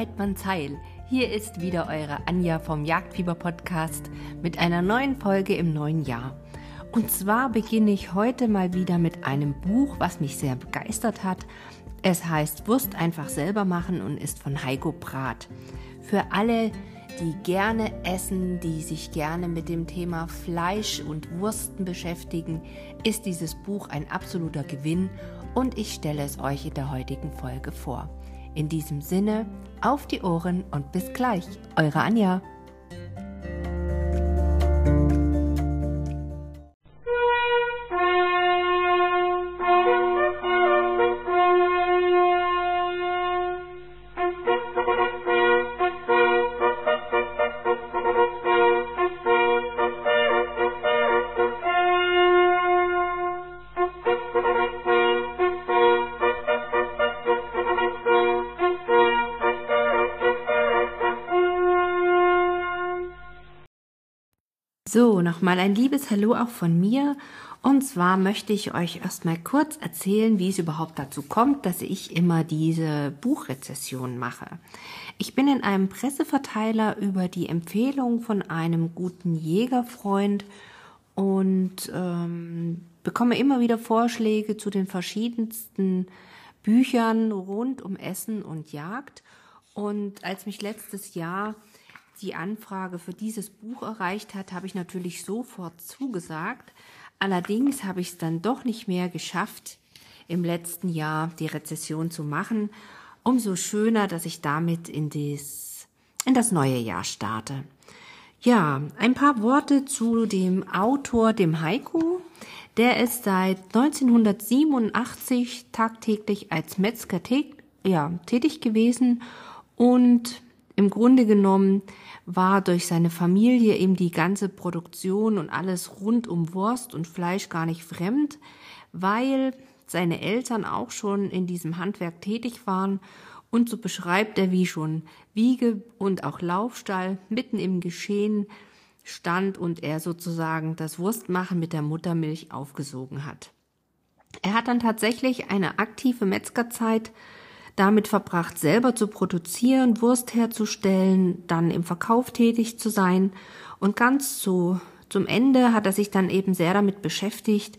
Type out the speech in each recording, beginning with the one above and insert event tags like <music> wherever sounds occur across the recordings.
Heidmanns Heil. Hier ist wieder eure Anja vom Jagdfieber Podcast mit einer neuen Folge im neuen Jahr. Und zwar beginne ich heute mal wieder mit einem Buch, was mich sehr begeistert hat. Es heißt Wurst einfach selber machen und ist von Heiko Brat. Für alle, die gerne essen, die sich gerne mit dem Thema Fleisch und Wursten beschäftigen, ist dieses Buch ein absoluter Gewinn und ich stelle es euch in der heutigen Folge vor. In diesem Sinne, auf die Ohren und bis gleich, eure Anja. So, nochmal ein liebes Hallo auch von mir. Und zwar möchte ich euch erstmal kurz erzählen, wie es überhaupt dazu kommt, dass ich immer diese Buchrezession mache. Ich bin in einem Presseverteiler über die Empfehlung von einem guten Jägerfreund und ähm, bekomme immer wieder Vorschläge zu den verschiedensten Büchern rund um Essen und Jagd. Und als mich letztes Jahr die Anfrage für dieses Buch erreicht hat, habe ich natürlich sofort zugesagt. Allerdings habe ich es dann doch nicht mehr geschafft, im letzten Jahr die Rezession zu machen. Umso schöner, dass ich damit in, des, in das neue Jahr starte. Ja, ein paar Worte zu dem Autor, dem Heiko. Der ist seit 1987 tagtäglich als Metzger ja, tätig gewesen und im Grunde genommen war durch seine Familie eben die ganze Produktion und alles rund um Wurst und Fleisch gar nicht fremd, weil seine Eltern auch schon in diesem Handwerk tätig waren und so beschreibt er, wie schon Wiege und auch Laufstall mitten im Geschehen stand und er sozusagen das Wurstmachen mit der Muttermilch aufgesogen hat. Er hat dann tatsächlich eine aktive Metzgerzeit damit verbracht, selber zu produzieren, Wurst herzustellen, dann im Verkauf tätig zu sein. Und ganz zu, zum Ende hat er sich dann eben sehr damit beschäftigt,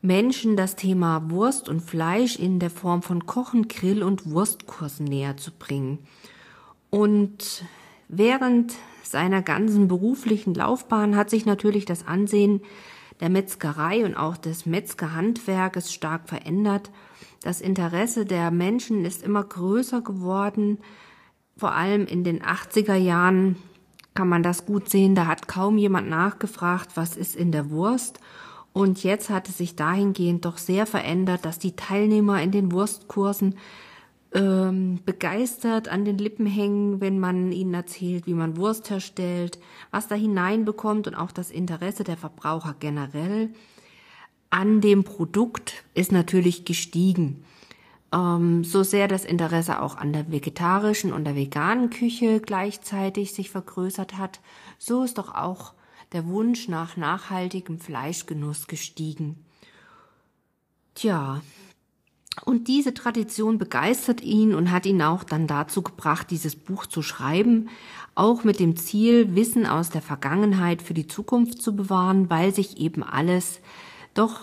Menschen das Thema Wurst und Fleisch in der Form von Kochen, Grill und Wurstkursen näher zu bringen. Und während seiner ganzen beruflichen Laufbahn hat sich natürlich das Ansehen der Metzgerei und auch des Metzgerhandwerkes stark verändert. Das Interesse der Menschen ist immer größer geworden. Vor allem in den 80er Jahren kann man das gut sehen. Da hat kaum jemand nachgefragt, was ist in der Wurst. Und jetzt hat es sich dahingehend doch sehr verändert, dass die Teilnehmer in den Wurstkursen ähm, begeistert an den Lippen hängen, wenn man ihnen erzählt, wie man Wurst herstellt, was da hineinbekommt und auch das Interesse der Verbraucher generell an dem Produkt ist natürlich gestiegen. Ähm, so sehr das Interesse auch an der vegetarischen und der veganen Küche gleichzeitig sich vergrößert hat, so ist doch auch der Wunsch nach nachhaltigem Fleischgenuss gestiegen. Tja, und diese Tradition begeistert ihn und hat ihn auch dann dazu gebracht, dieses Buch zu schreiben, auch mit dem Ziel, Wissen aus der Vergangenheit für die Zukunft zu bewahren, weil sich eben alles doch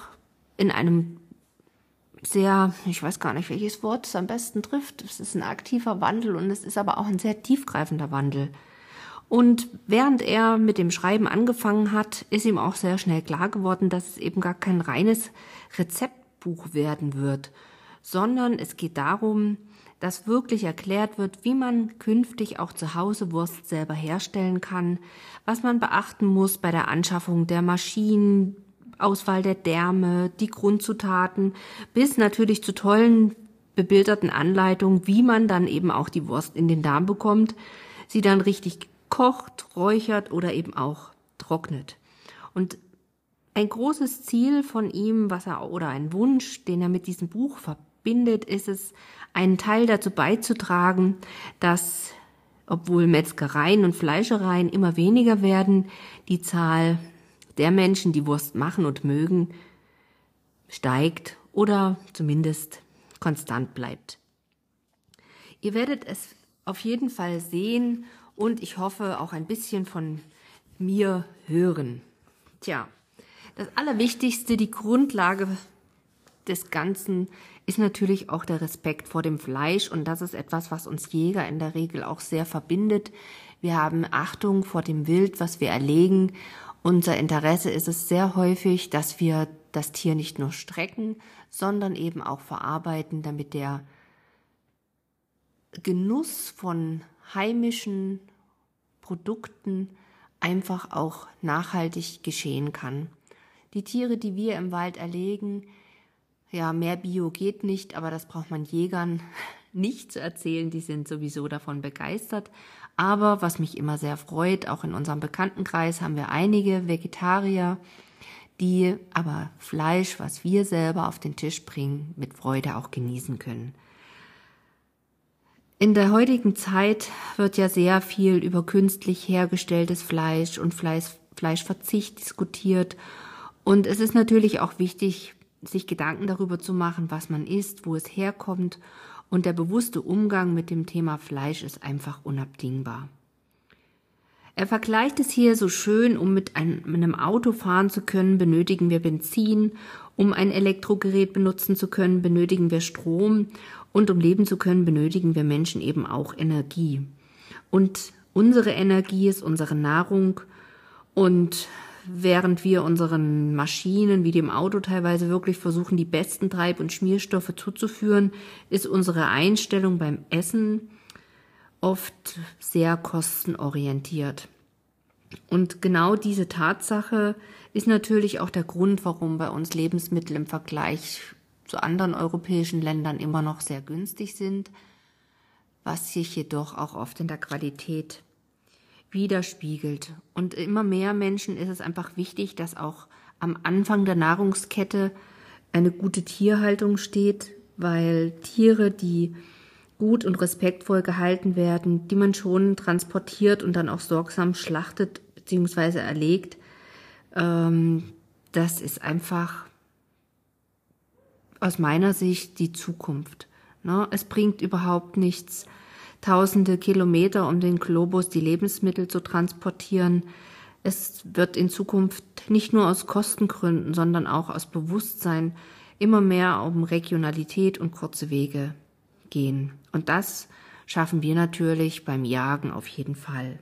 in einem sehr, ich weiß gar nicht, welches Wort es am besten trifft. Es ist ein aktiver Wandel und es ist aber auch ein sehr tiefgreifender Wandel. Und während er mit dem Schreiben angefangen hat, ist ihm auch sehr schnell klar geworden, dass es eben gar kein reines Rezeptbuch werden wird, sondern es geht darum, dass wirklich erklärt wird, wie man künftig auch zu Hause Wurst selber herstellen kann, was man beachten muss bei der Anschaffung der Maschinen, Auswahl der Därme, die Grundzutaten, bis natürlich zu tollen bebilderten Anleitungen, wie man dann eben auch die Wurst in den Darm bekommt, sie dann richtig kocht, räuchert oder eben auch trocknet. Und ein großes Ziel von ihm, was er oder ein Wunsch, den er mit diesem Buch verbindet, ist es, einen Teil dazu beizutragen, dass obwohl Metzgereien und Fleischereien immer weniger werden, die Zahl der Menschen, die Wurst machen und mögen, steigt oder zumindest konstant bleibt. Ihr werdet es auf jeden Fall sehen und ich hoffe auch ein bisschen von mir hören. Tja, das Allerwichtigste, die Grundlage des Ganzen ist natürlich auch der Respekt vor dem Fleisch und das ist etwas, was uns Jäger in der Regel auch sehr verbindet. Wir haben Achtung vor dem Wild, was wir erlegen. Unser Interesse ist es sehr häufig, dass wir das Tier nicht nur strecken, sondern eben auch verarbeiten, damit der Genuss von heimischen Produkten einfach auch nachhaltig geschehen kann. Die Tiere, die wir im Wald erlegen, ja, mehr Bio geht nicht, aber das braucht man Jägern <laughs> nicht zu erzählen, die sind sowieso davon begeistert. Aber was mich immer sehr freut, auch in unserem Bekanntenkreis haben wir einige Vegetarier, die aber Fleisch, was wir selber auf den Tisch bringen, mit Freude auch genießen können. In der heutigen Zeit wird ja sehr viel über künstlich hergestelltes Fleisch und Fleisch, Fleischverzicht diskutiert. Und es ist natürlich auch wichtig, sich Gedanken darüber zu machen, was man isst, wo es herkommt. Und der bewusste Umgang mit dem Thema Fleisch ist einfach unabdingbar. Er vergleicht es hier so schön, um mit einem Auto fahren zu können, benötigen wir Benzin, um ein Elektrogerät benutzen zu können, benötigen wir Strom und um leben zu können, benötigen wir Menschen eben auch Energie. Und unsere Energie ist unsere Nahrung und während wir unseren Maschinen wie dem Auto teilweise wirklich versuchen, die besten Treib- und Schmierstoffe zuzuführen, ist unsere Einstellung beim Essen oft sehr kostenorientiert. Und genau diese Tatsache ist natürlich auch der Grund, warum bei uns Lebensmittel im Vergleich zu anderen europäischen Ländern immer noch sehr günstig sind, was sich jedoch auch oft in der Qualität widerspiegelt. Und immer mehr Menschen ist es einfach wichtig, dass auch am Anfang der Nahrungskette eine gute Tierhaltung steht, weil Tiere, die gut und respektvoll gehalten werden, die man schon transportiert und dann auch sorgsam schlachtet bzw. erlegt, ähm, das ist einfach aus meiner Sicht die Zukunft. Ne? Es bringt überhaupt nichts, tausende Kilometer um den Globus die Lebensmittel zu transportieren. Es wird in Zukunft nicht nur aus Kostengründen, sondern auch aus Bewusstsein immer mehr um Regionalität und kurze Wege gehen. Und das schaffen wir natürlich beim Jagen auf jeden Fall.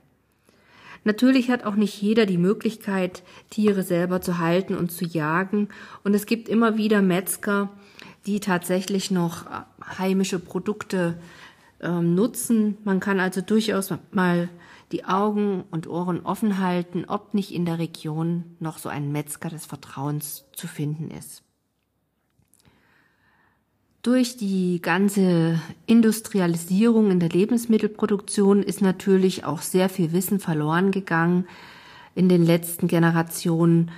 Natürlich hat auch nicht jeder die Möglichkeit, Tiere selber zu halten und zu jagen. Und es gibt immer wieder Metzger, die tatsächlich noch heimische Produkte ähm, nutzen. Man kann also durchaus mal die Augen und Ohren offen halten, ob nicht in der Region noch so ein Metzger des Vertrauens zu finden ist. Durch die ganze Industrialisierung in der Lebensmittelproduktion ist natürlich auch sehr viel Wissen verloren gegangen in den letzten Generationen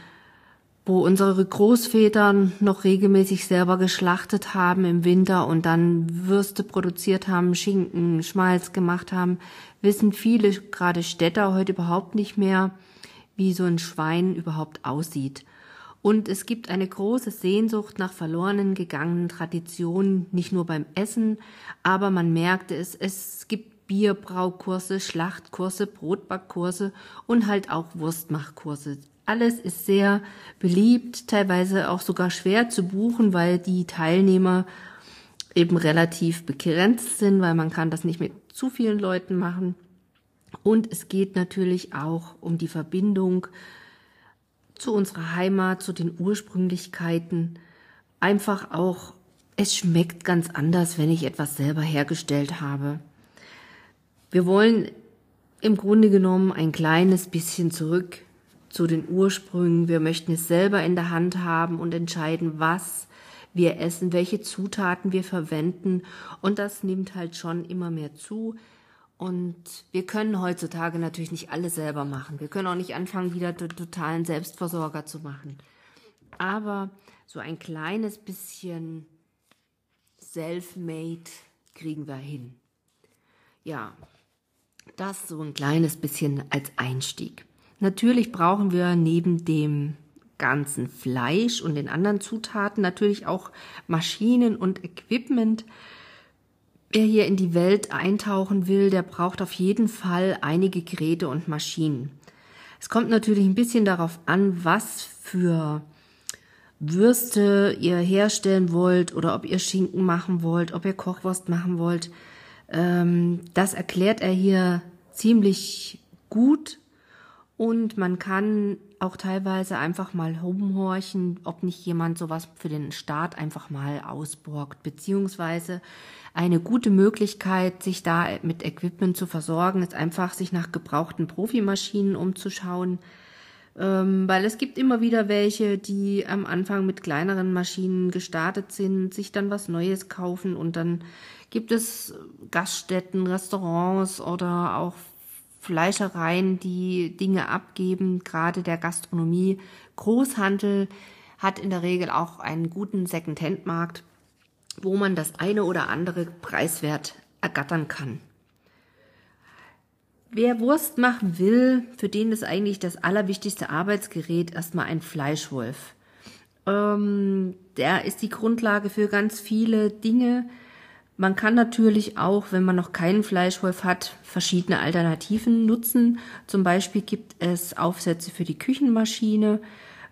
wo unsere Großväter noch regelmäßig selber geschlachtet haben im Winter und dann Würste produziert haben, Schinken, Schmalz gemacht haben, wissen viele, gerade Städter, heute überhaupt nicht mehr, wie so ein Schwein überhaupt aussieht. Und es gibt eine große Sehnsucht nach verlorenen gegangenen Traditionen, nicht nur beim Essen, aber man merkte es, es gibt Bierbraukurse, Schlachtkurse, Brotbackkurse und halt auch Wurstmachkurse alles ist sehr beliebt, teilweise auch sogar schwer zu buchen, weil die Teilnehmer eben relativ begrenzt sind, weil man kann das nicht mit zu vielen Leuten machen. Und es geht natürlich auch um die Verbindung zu unserer Heimat, zu den Ursprünglichkeiten. Einfach auch, es schmeckt ganz anders, wenn ich etwas selber hergestellt habe. Wir wollen im Grunde genommen ein kleines bisschen zurück zu den Ursprüngen. Wir möchten es selber in der Hand haben und entscheiden, was wir essen, welche Zutaten wir verwenden. Und das nimmt halt schon immer mehr zu. Und wir können heutzutage natürlich nicht alles selber machen. Wir können auch nicht anfangen, wieder totalen Selbstversorger zu machen. Aber so ein kleines bisschen self-made kriegen wir hin. Ja, das so ein kleines bisschen als Einstieg. Natürlich brauchen wir neben dem ganzen Fleisch und den anderen Zutaten natürlich auch Maschinen und Equipment, Wer hier in die Welt eintauchen will, der braucht auf jeden Fall einige Geräte und Maschinen. Es kommt natürlich ein bisschen darauf an, was für Würste ihr herstellen wollt oder ob ihr Schinken machen wollt, ob ihr Kochwurst machen wollt. Ähm, das erklärt er hier ziemlich gut. Und man kann auch teilweise einfach mal rumhorchen, ob nicht jemand sowas für den Start einfach mal ausborgt, beziehungsweise eine gute Möglichkeit, sich da mit Equipment zu versorgen, ist einfach, sich nach gebrauchten Profimaschinen umzuschauen, ähm, weil es gibt immer wieder welche, die am Anfang mit kleineren Maschinen gestartet sind, sich dann was Neues kaufen und dann gibt es Gaststätten, Restaurants oder auch Fleischereien, die Dinge abgeben, gerade der Gastronomie. Großhandel hat in der Regel auch einen guten Second-Hand-Markt, wo man das eine oder andere preiswert ergattern kann. Wer Wurst machen will, für den ist eigentlich das allerwichtigste Arbeitsgerät erstmal ein Fleischwolf. Ähm, der ist die Grundlage für ganz viele Dinge. Man kann natürlich auch, wenn man noch keinen Fleischwolf hat, verschiedene Alternativen nutzen. Zum Beispiel gibt es Aufsätze für die Küchenmaschine.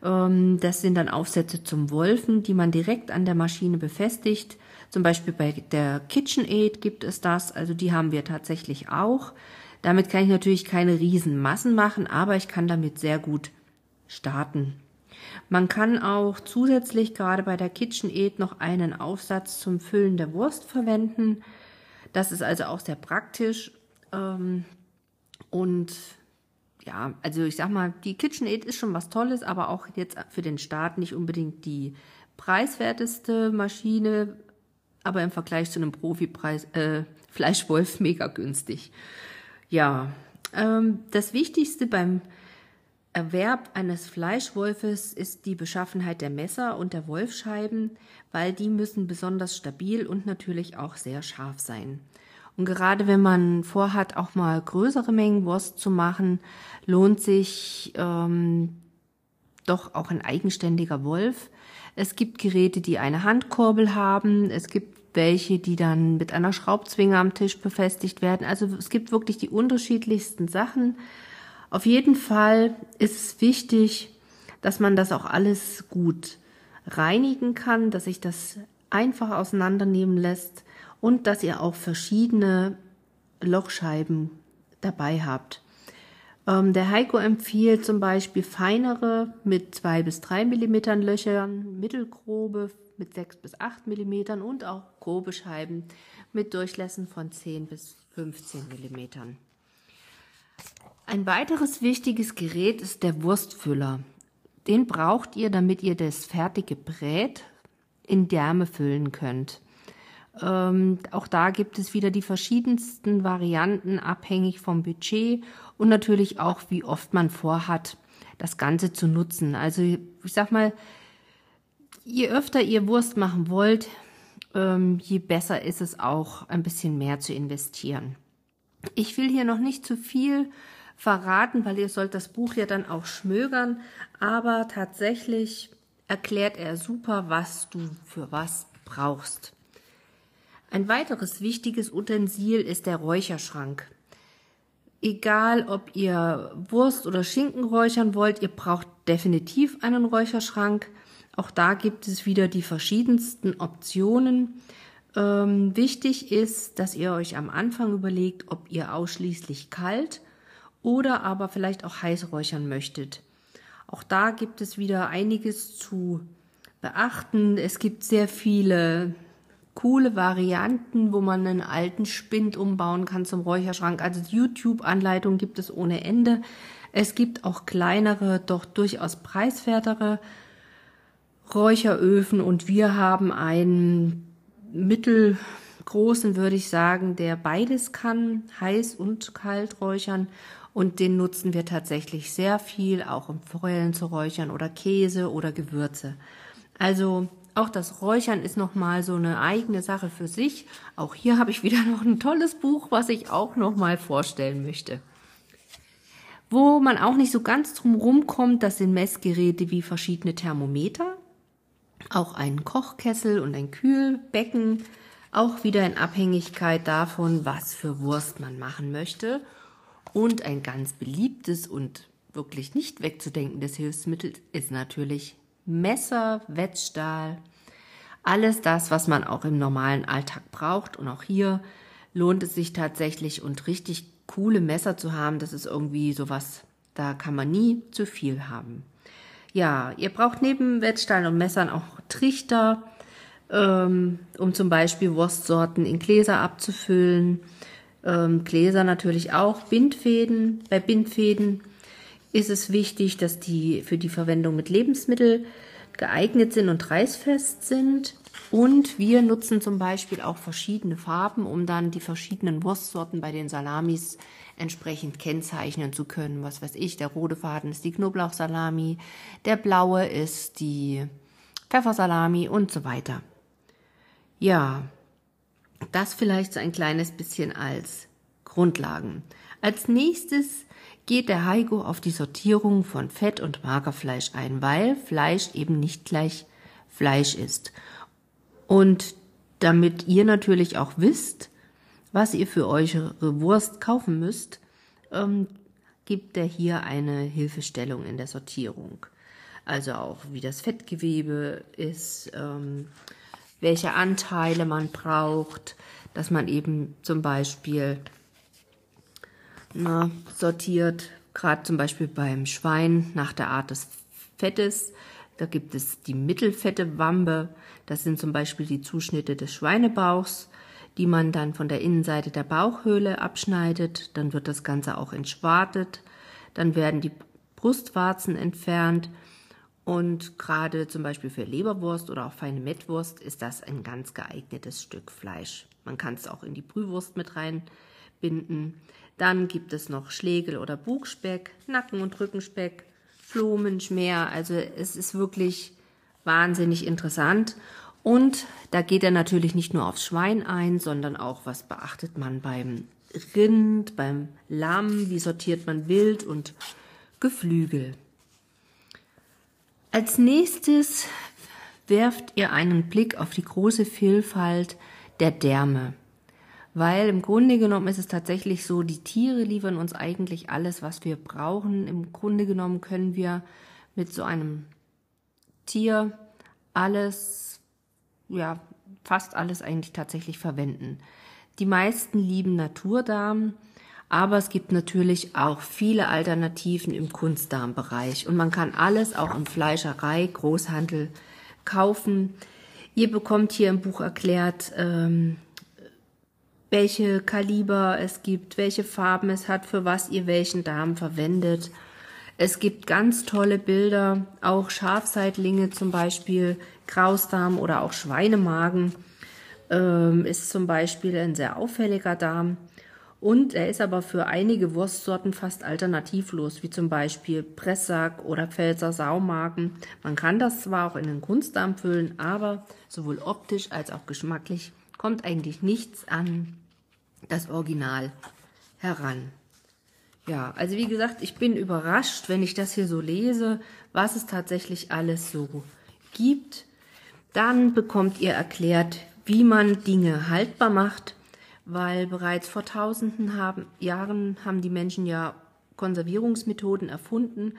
Ähm, das sind dann Aufsätze zum Wolfen, die man direkt an der Maschine befestigt. Zum Beispiel bei der KitchenAid gibt es das. Also die haben wir tatsächlich auch. Damit kann ich natürlich keine riesen Massen machen, aber ich kann damit sehr gut starten. Man kann auch zusätzlich gerade bei der KitchenAid noch einen Aufsatz zum Füllen der Wurst verwenden. Das ist also auch sehr praktisch. Ähm, und ja, also ich sag mal, die KitchenAid ist schon was Tolles, aber auch jetzt für den Start nicht unbedingt die preiswerteste Maschine, aber im Vergleich zu einem Profipreis äh, Fleischwolf mega günstig. Ja, ähm, das Wichtigste beim Erwerb eines Fleischwolfes ist die Beschaffenheit der Messer und der Wolfscheiben, weil die müssen besonders stabil und natürlich auch sehr scharf sein. Und gerade wenn man vorhat, auch mal größere Mengen Wurst zu machen, lohnt sich ähm, doch auch ein eigenständiger Wolf. Es gibt Geräte, die eine Handkurbel haben. Es gibt welche, die dann mit einer Schraubzwinge am Tisch befestigt werden. Also es gibt wirklich die unterschiedlichsten Sachen. Auf jeden Fall ist es wichtig, dass man das auch alles gut reinigen kann, dass sich das einfach auseinandernehmen lässt und dass ihr auch verschiedene Lochscheiben dabei habt. Ähm, der Heiko empfiehlt zum Beispiel feinere mit zwei bis drei Millimetern Löchern, mittelgrobe mit sechs bis acht Millimetern und auch grobe Scheiben mit Durchlässen von zehn bis 15 Millimetern. Ein weiteres wichtiges Gerät ist der Wurstfüller. Den braucht ihr, damit ihr das fertige Brät in Därme füllen könnt. Ähm, auch da gibt es wieder die verschiedensten Varianten, abhängig vom Budget und natürlich auch, wie oft man vorhat, das Ganze zu nutzen. Also ich sag mal, je öfter ihr Wurst machen wollt, ähm, je besser ist es auch, ein bisschen mehr zu investieren. Ich will hier noch nicht zu viel verraten, weil ihr sollt das Buch ja dann auch schmögern, aber tatsächlich erklärt er super, was du für was brauchst. Ein weiteres wichtiges Utensil ist der Räucherschrank. Egal, ob ihr Wurst oder Schinken räuchern wollt, ihr braucht definitiv einen Räucherschrank. Auch da gibt es wieder die verschiedensten Optionen. Ähm, wichtig ist, dass ihr euch am Anfang überlegt, ob ihr ausschließlich kalt oder aber vielleicht auch heiß räuchern möchtet. Auch da gibt es wieder einiges zu beachten. Es gibt sehr viele coole Varianten, wo man einen alten Spind umbauen kann zum Räucherschrank. Also YouTube-Anleitungen gibt es ohne Ende. Es gibt auch kleinere, doch durchaus preiswertere Räucheröfen und wir haben einen mittelgroßen, würde ich sagen, der beides kann, heiß und kalt räuchern und den nutzen wir tatsächlich sehr viel, auch um Forellen zu räuchern oder Käse oder Gewürze. Also auch das Räuchern ist nochmal so eine eigene Sache für sich. Auch hier habe ich wieder <laughs> noch ein tolles Buch, was ich auch nochmal vorstellen möchte. Wo man auch nicht so ganz drum rumkommt, das sind Messgeräte wie verschiedene Thermometer, auch ein Kochkessel und ein Kühlbecken, auch wieder in Abhängigkeit davon, was für Wurst man machen möchte. Und ein ganz beliebtes und wirklich nicht wegzudenkendes Hilfsmittel ist natürlich Messer, Wetzstahl, alles das, was man auch im normalen Alltag braucht. Und auch hier lohnt es sich tatsächlich und richtig coole Messer zu haben. Das ist irgendwie sowas, da kann man nie zu viel haben. Ja, ihr braucht neben Wetzstein und Messern auch Trichter, ähm, um zum Beispiel Wurstsorten in Gläser abzufüllen. Ähm, Gläser natürlich auch, Bindfäden. Bei Bindfäden ist es wichtig, dass die für die Verwendung mit Lebensmitteln geeignet sind und reißfest sind. Und wir nutzen zum Beispiel auch verschiedene Farben, um dann die verschiedenen Wurstsorten bei den Salamis entsprechend kennzeichnen zu können. Was weiß ich, der rote Faden ist die Knoblauchsalami, der blaue ist die Pfeffersalami und so weiter. Ja, das vielleicht so ein kleines bisschen als Grundlagen. Als nächstes geht der Heiko auf die Sortierung von Fett- und Magerfleisch ein, weil Fleisch eben nicht gleich Fleisch ist. Und damit ihr natürlich auch wisst, was ihr für eure Wurst kaufen müsst, ähm, gibt er hier eine Hilfestellung in der Sortierung. Also auch wie das Fettgewebe ist, ähm, welche Anteile man braucht, dass man eben zum Beispiel na, sortiert, gerade zum Beispiel beim Schwein nach der Art des Fettes. Da gibt es die mittelfette Wampe, das sind zum Beispiel die Zuschnitte des Schweinebauchs, die man dann von der Innenseite der Bauchhöhle abschneidet. Dann wird das Ganze auch entschwartet. Dann werden die Brustwarzen entfernt. Und gerade zum Beispiel für Leberwurst oder auch feine Mettwurst ist das ein ganz geeignetes Stück Fleisch. Man kann es auch in die Brühwurst mit reinbinden. Dann gibt es noch Schlegel oder Bugspeck, Nacken- und Rückenspeck, Flomen, Schmäher. Also es ist wirklich wahnsinnig interessant. Und da geht er natürlich nicht nur aufs Schwein ein, sondern auch, was beachtet man beim Rind, beim Lamm, wie sortiert man Wild und Geflügel. Als nächstes werft ihr einen Blick auf die große Vielfalt der Därme. Weil im Grunde genommen ist es tatsächlich so, die Tiere liefern uns eigentlich alles, was wir brauchen. Im Grunde genommen können wir mit so einem Tier alles, ja, fast alles eigentlich tatsächlich verwenden. Die meisten lieben Naturdarm, aber es gibt natürlich auch viele Alternativen im Kunstdarmbereich und man kann alles auch in Fleischerei, Großhandel kaufen. Ihr bekommt hier im Buch erklärt, ähm, welche Kaliber es gibt, welche Farben es hat, für was ihr welchen Darm verwendet. Es gibt ganz tolle Bilder, auch Schafseitlinge zum Beispiel, Krausdarm oder auch Schweinemagen ähm, ist zum Beispiel ein sehr auffälliger Darm. Und er ist aber für einige Wurstsorten fast alternativlos, wie zum Beispiel Presssack oder Pfälzer Saumagen. Man kann das zwar auch in den Kunstdarm füllen, aber sowohl optisch als auch geschmacklich kommt eigentlich nichts an das Original heran. Ja, also wie gesagt, ich bin überrascht, wenn ich das hier so lese, was es tatsächlich alles so gibt. Dann bekommt ihr erklärt, wie man Dinge haltbar macht, weil bereits vor tausenden haben, Jahren haben die Menschen ja Konservierungsmethoden erfunden,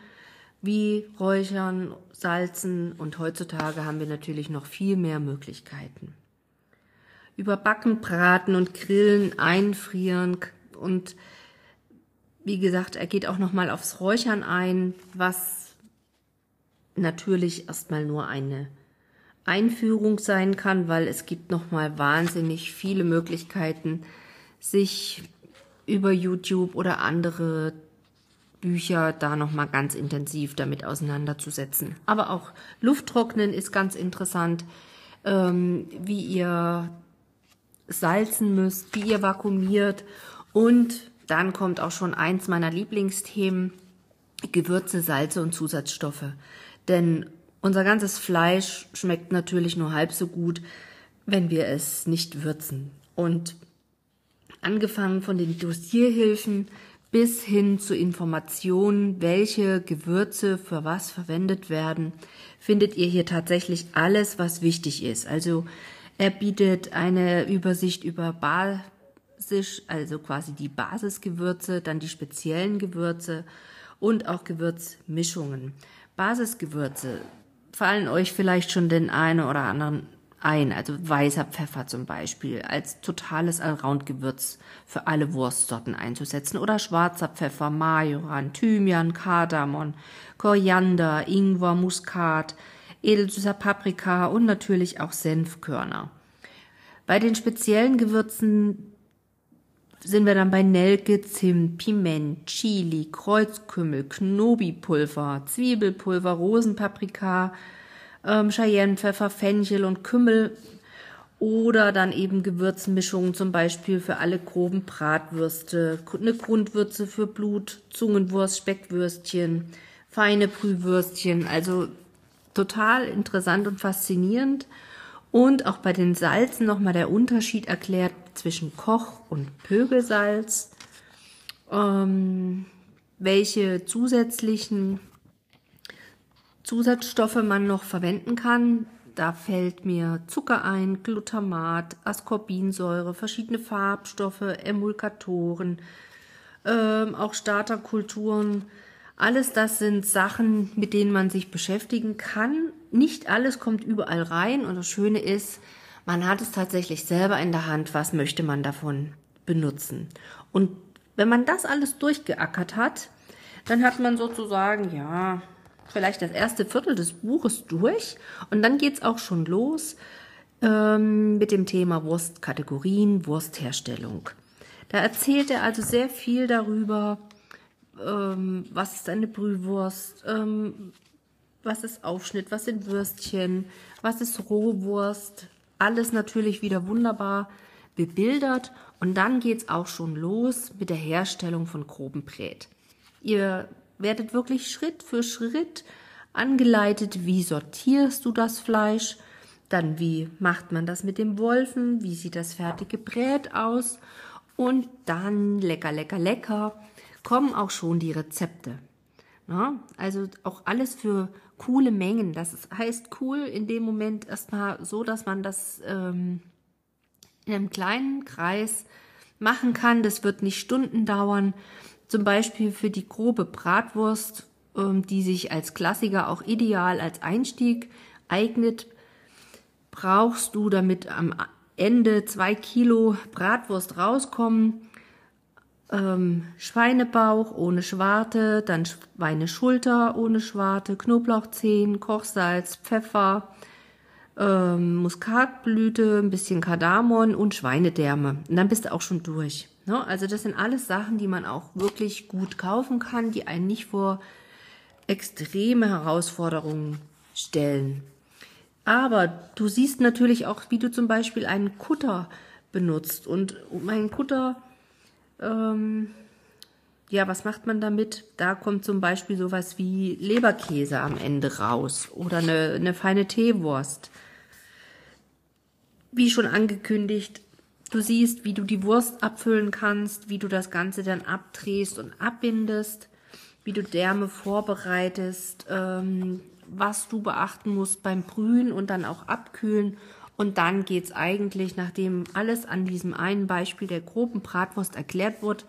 wie Räuchern, Salzen. Und heutzutage haben wir natürlich noch viel mehr Möglichkeiten. Überbacken, braten und grillen, einfrieren und wie gesagt, er geht auch noch mal aufs Räuchern ein, was natürlich erstmal nur eine Einführung sein kann, weil es gibt noch mal wahnsinnig viele Möglichkeiten, sich über YouTube oder andere Bücher da noch mal ganz intensiv damit auseinanderzusetzen. Aber auch Lufttrocknen ist ganz interessant, ähm, wie ihr salzen müsst, wie ihr vakuumiert und dann kommt auch schon eins meiner Lieblingsthemen, Gewürze, Salze und Zusatzstoffe. Denn unser ganzes Fleisch schmeckt natürlich nur halb so gut, wenn wir es nicht würzen. Und angefangen von den Dosierhilfen bis hin zu Informationen, welche Gewürze für was verwendet werden, findet ihr hier tatsächlich alles, was wichtig ist. Also Er bietet eine Übersicht über Basisch, also quasi die Basisgewürze, dann die speziellen Gewürze und auch Gewürzmischungen. Basisgewürze fallen euch vielleicht schon den einen oder anderen ein, also weißer Pfeffer zum Beispiel, als totales Allround-Gewürz für alle Wurstsorten einzusetzen oder schwarzer Pfeffer, Majoran, Thymian, Kardamom, Koriander, Ingwer, Muskat, edelsüßer Paprika und natürlich auch Senfkörner. Bei den speziellen Gewürzen sind wir dann bei Nelke, Zimt, Piment, Chili, Kreuzkümmel, Knobipulver, Zwiebelpulver, Rosenpaprika, ähm, Cheyennepfeffer, Fenchel und Kümmel oder dann eben Gewürzmischungen, zum Beispiel für alle groben Bratwürste, eine Grundwürze für Blut, Zungenwurst, Speckwürstchen, feine Brühwürstchen. Also total interessant und faszinierend. Und auch bei den Salzen nochmal der Unterschied erklärt zwischen Koch- und Pögelsalz. Ähm, welche zusätzlichen Zusatzstoffe man noch verwenden kann. Da fällt mir Zucker ein, Glutamat, Ascorbinsäure, verschiedene Farbstoffe, Emulgatoren, ähm, auch Starterkulturen. Alles das sind Sachen, mit denen man sich beschäftigen kann. Nicht alles kommt überall rein und das Schöne ist, man hat es tatsächlich selber in der Hand, was möchte man davon benutzen. Und wenn man das alles durchgeackert hat, dann hat man sozusagen, ja, vielleicht das erste Viertel des Buches durch und dann geht's auch schon los ähm, mit dem Thema Wurstkategorien, Wurstherstellung. Da erzählt er also sehr viel darüber, ähm, was ist eine Brühwurst, ähm, was ist Aufschnitt, was sind Würstchen, was ist Rohwurst. Alles natürlich wieder wunderbar bebildert und dann geht's auch schon los mit der Herstellung von groben Brät. Ihr werdet wirklich Schritt für Schritt angeleitet, wie sortierst du das Fleisch, dann wie macht man das mit dem Wolfen, wie sieht das fertige Brät aus und dann lecker, lecker, lecker kommen auch schon die Rezepte. Na, also auch alles für coole Mengen. Das heißt cool in dem Moment erstmal so, dass man das ähm, in einem kleinen Kreis machen kann. Das wird nicht Stunden dauern. Zum Beispiel für die grobe Bratwurst, ähm, die sich als Klassiker auch ideal als Einstieg eignet, brauchst du, damit am Ende zwei Kilo Bratwurst rauskommen, ähm, Schweinebauch ohne Schwarte, dann Schweineschulter ohne Schwarte, Knoblauchzehen, Kochsalz, Pfeffer, ähm, Muskatblüte, ein bisschen Kardamom und Schweinedärme. Und dann bist du auch schon durch. Ne? Also das sind alles Sachen, die man auch wirklich gut kaufen kann, die einen nicht vor extreme Herausforderungen stellen. Aber du siehst natürlich auch, wie du zum Beispiel einen Kutter benutzt. Und mein Kutter, ähm, ja, was macht man damit? Da kommt zum Beispiel sowas wie Leberkäse am Ende raus oder eine, eine feine Teewurst. Wie schon angekündigt, Du siehst, wie du die Wurst abfüllen kannst, wie du das Ganze dann abdrehst und abbindest, wie du Därme vorbereitest, ähm, was du beachten musst beim Brühen und dann auch abkühlen. Und dann geht's eigentlich, nachdem alles an diesem einen Beispiel der groben Bratwurst erklärt wird,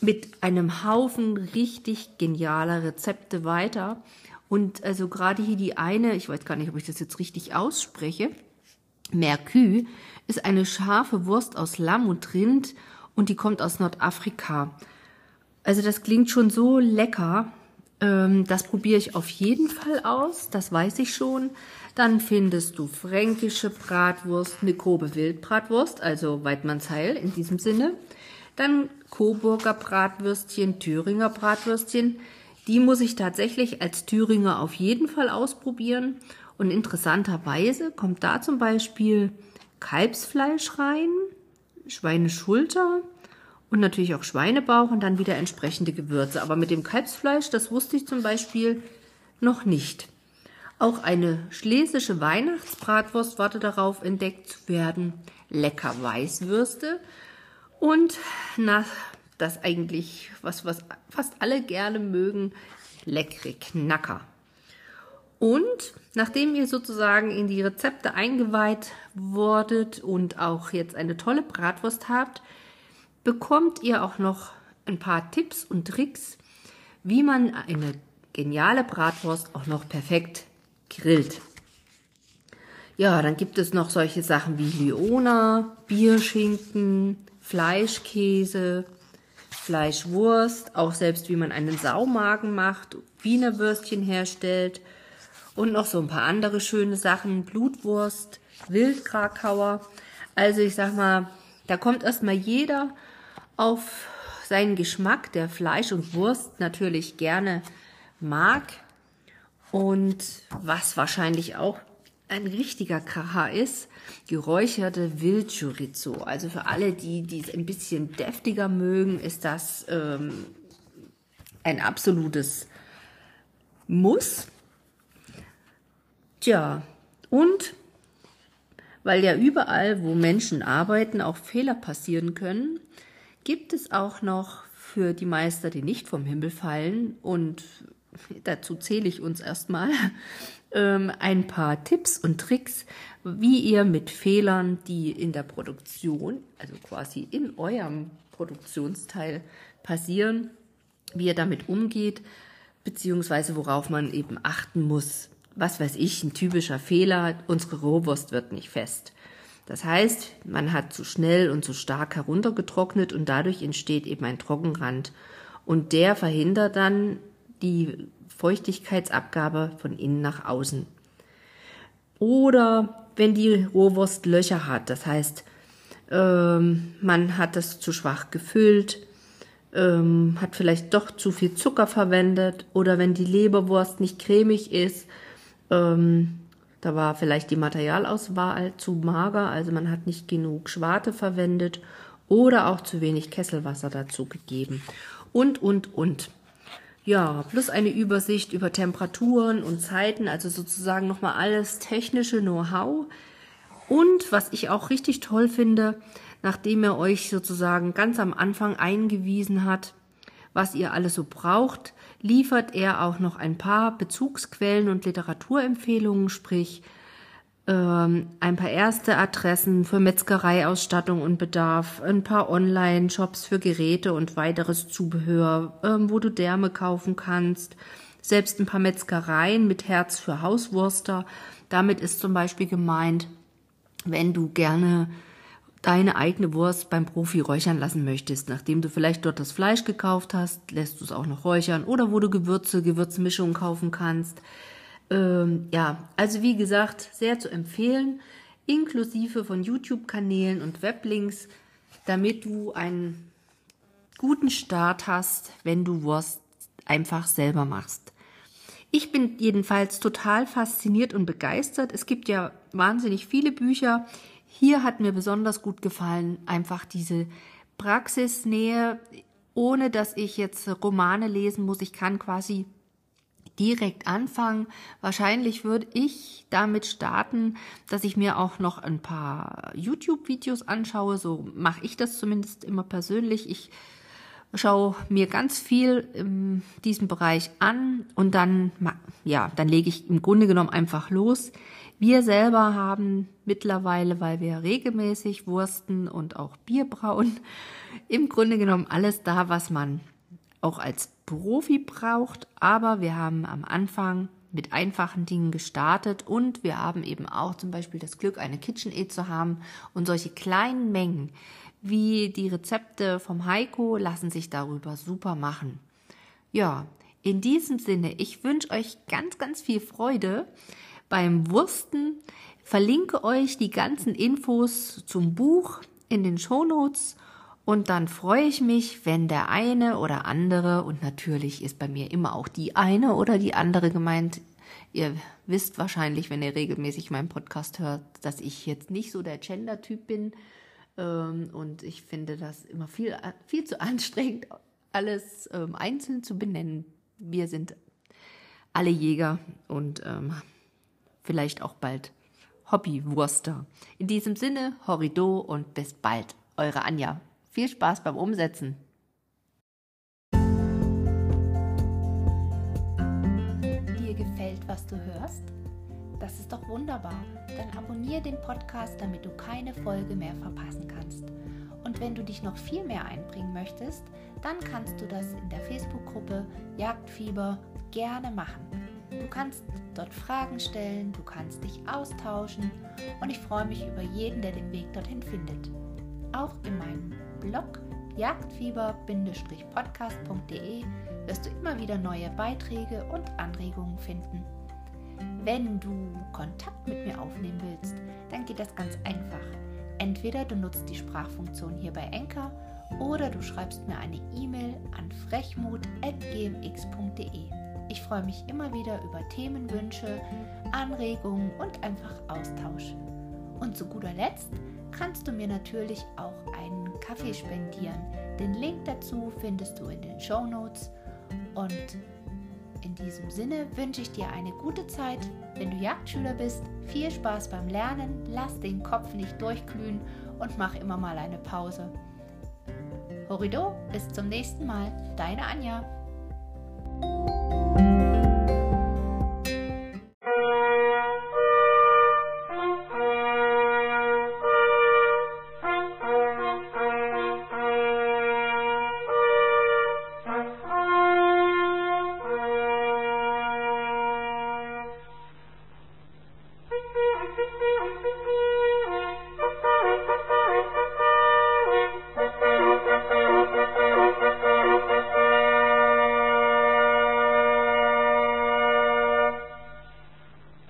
mit einem Haufen richtig genialer Rezepte weiter. Und also gerade hier die eine, ich weiß gar nicht, ob ich das jetzt richtig ausspreche, Mercue ist eine scharfe Wurst aus Lamm und Rind und die kommt aus Nordafrika. Also das klingt schon so lecker. Ähm, das probiere ich auf jeden Fall aus, das weiß ich schon. Dann findest du fränkische Bratwurst, eine grobe Wildbratwurst, also Weidmannsheil in diesem Sinne. Dann Coburger Bratwürstchen, Thüringer Bratwürstchen. Die muss ich tatsächlich als Thüringer auf jeden Fall ausprobieren. Und interessanterweise kommt da zum Beispiel Kalbsfleisch rein, Schweineschulter und natürlich auch Schweinebauch und dann wieder entsprechende Gewürze. Aber mit dem Kalbsfleisch, das wusste ich zum Beispiel noch nicht. Auch eine schlesische Weihnachtsbratwurst warte darauf, entdeckt zu werden. Lecker Weißwürste und na, das eigentlich, was, was fast alle gerne mögen, leckere Knacker. Und nachdem ihr sozusagen in die Rezepte eingeweiht wurdet und auch jetzt eine tolle Bratwurst habt, bekommt ihr auch noch ein paar Tipps und Tricks, wie man eine geniale Bratwurst auch noch perfekt grillt. Ja, dann gibt es noch solche Sachen wie Leona, Bierschinken, Fleischkäse, Fleischwurst, auch selbst wie man einen Saumagen macht, Wiener Würstchen herstellt und noch so ein paar andere schöne Sachen, Blutwurst, Wildkrakauer. Also ich sag mal, da kommt erstmal jeder auf seinen Geschmack, der Fleisch und Wurst natürlich gerne mag. Und was wahrscheinlich auch ein richtiger Kracher ist, geräucherte Wildchorizo. Also für alle, die, die es ein bisschen deftiger mögen, ist das ähm, ein absolutes Muss. Tja, und weil ja überall, wo Menschen arbeiten, auch Fehler passieren können, gibt es auch noch für die Meister, die nicht vom Himmel fallen, und dazu zähle ich uns erstmal, <laughs> ähm, ein paar Tipps und Tricks, wie ihr mit Fehlern, die in der Produktion, also quasi in eurem Produktionsteil passieren, wie ihr damit umgeht, beziehungsweise worauf man eben achten muss. Was weiß ich, ein typischer Fehler, unsere Rohwurst wird nicht fest. Das heißt, man hat zu schnell und zu stark heruntergetrocknet und dadurch entsteht eben ein Trockenrand. Und der verhindert dann die Feuchtigkeitsabgabe von innen nach außen. Oder wenn die Rohwurst Löcher hat, das heißt, ähm, man hat das zu schwach gefüllt, ähm, hat vielleicht doch zu viel Zucker verwendet oder wenn die Leberwurst nicht cremig ist, ähm, da war vielleicht die Materialauswahl zu mager, also man hat nicht genug Schwarte verwendet oder auch zu wenig Kesselwasser dazu gegeben. Und, und, und. Ja, plus eine Übersicht über Temperaturen und Zeiten, also sozusagen nochmal alles technische Know-how. Und was ich auch richtig toll finde, nachdem er euch sozusagen ganz am Anfang eingewiesen hat, was ihr alles so braucht, liefert er auch noch ein paar Bezugsquellen und Literaturempfehlungen, sprich ähm, ein paar erste Adressen für Metzgereiausstattung und Bedarf, ein paar Online-Shops für Geräte und weiteres Zubehör, ähm, wo du Därme kaufen kannst, selbst ein paar Metzgereien mit Herz für Hauswurster. Damit ist zum Beispiel gemeint, wenn du gerne deine eigene Wurst beim Profi räuchern lassen möchtest, nachdem du vielleicht dort das Fleisch gekauft hast, lässt du es auch noch räuchern oder wo du Gewürze, Gewürzmischungen kaufen kannst. Ähm, ja, also wie gesagt, sehr zu empfehlen, inklusive von YouTube-Kanälen und Weblinks, damit du einen guten Start hast, wenn du Wurst einfach selber machst. Ich bin jedenfalls total fasziniert und begeistert. Es gibt ja wahnsinnig viele Bücher. Hier hat mir besonders gut gefallen einfach diese Praxisnähe, ohne dass ich jetzt Romane lesen muss. Ich kann quasi direkt anfangen. Wahrscheinlich würde ich damit starten, dass ich mir auch noch ein paar YouTube-Videos anschaue. So mache ich das zumindest immer persönlich. Ich schaue mir ganz viel in diesem Bereich an und dann, ja, dann lege ich im Grunde genommen einfach los. Wir selber haben mittlerweile, weil wir regelmäßig Wursten und auch Bier brauen, im Grunde genommen alles da, was man auch als Profi braucht, aber wir haben am Anfang mit einfachen Dingen gestartet und wir haben eben auch zum Beispiel das Glück, eine KitchenAid zu haben und solche kleinen Mengen wie die Rezepte vom Heiko lassen sich darüber super machen. Ja, in diesem Sinne, ich wünsche euch ganz, ganz viel Freude beim Wursten. Verlinke euch die ganzen Infos zum Buch in den Shownotes und dann freue ich mich, wenn der eine oder andere, und natürlich ist bei mir immer auch die eine oder die andere gemeint, ihr wisst wahrscheinlich, wenn ihr regelmäßig meinen Podcast hört, dass ich jetzt nicht so der Gender-Typ bin. Ähm, und ich finde das immer viel, viel zu anstrengend, alles ähm, einzeln zu benennen. Wir sind alle Jäger und ähm, vielleicht auch bald Hobbywurster. In diesem Sinne, Horrido und bis bald. Eure Anja. Viel Spaß beim Umsetzen. Dir gefällt, was du hörst? Das ist doch wunderbar. Dann abonniere den Podcast, damit du keine Folge mehr verpassen kannst. Und wenn du dich noch viel mehr einbringen möchtest, dann kannst du das in der Facebook-Gruppe Jagdfieber gerne machen. Du kannst dort Fragen stellen, du kannst dich austauschen und ich freue mich über jeden, der den Weg dorthin findet. Auch in meinem Blog jagdfieber-podcast.de wirst du immer wieder neue Beiträge und Anregungen finden. Wenn du Kontakt mit mir aufnehmen willst, dann geht das ganz einfach. Entweder du nutzt die Sprachfunktion hier bei Enker oder du schreibst mir eine E-Mail an frechmut.gmx.de. Ich freue mich immer wieder über Themenwünsche, Anregungen und einfach Austausch. Und zu guter Letzt kannst du mir natürlich auch einen Kaffee spendieren. Den Link dazu findest du in den Show Notes. Und in diesem Sinne wünsche ich dir eine gute Zeit. Wenn du Jagdschüler bist, viel Spaß beim Lernen, lass den Kopf nicht durchglühen und mach immer mal eine Pause. Horido, bis zum nächsten Mal, deine Anja.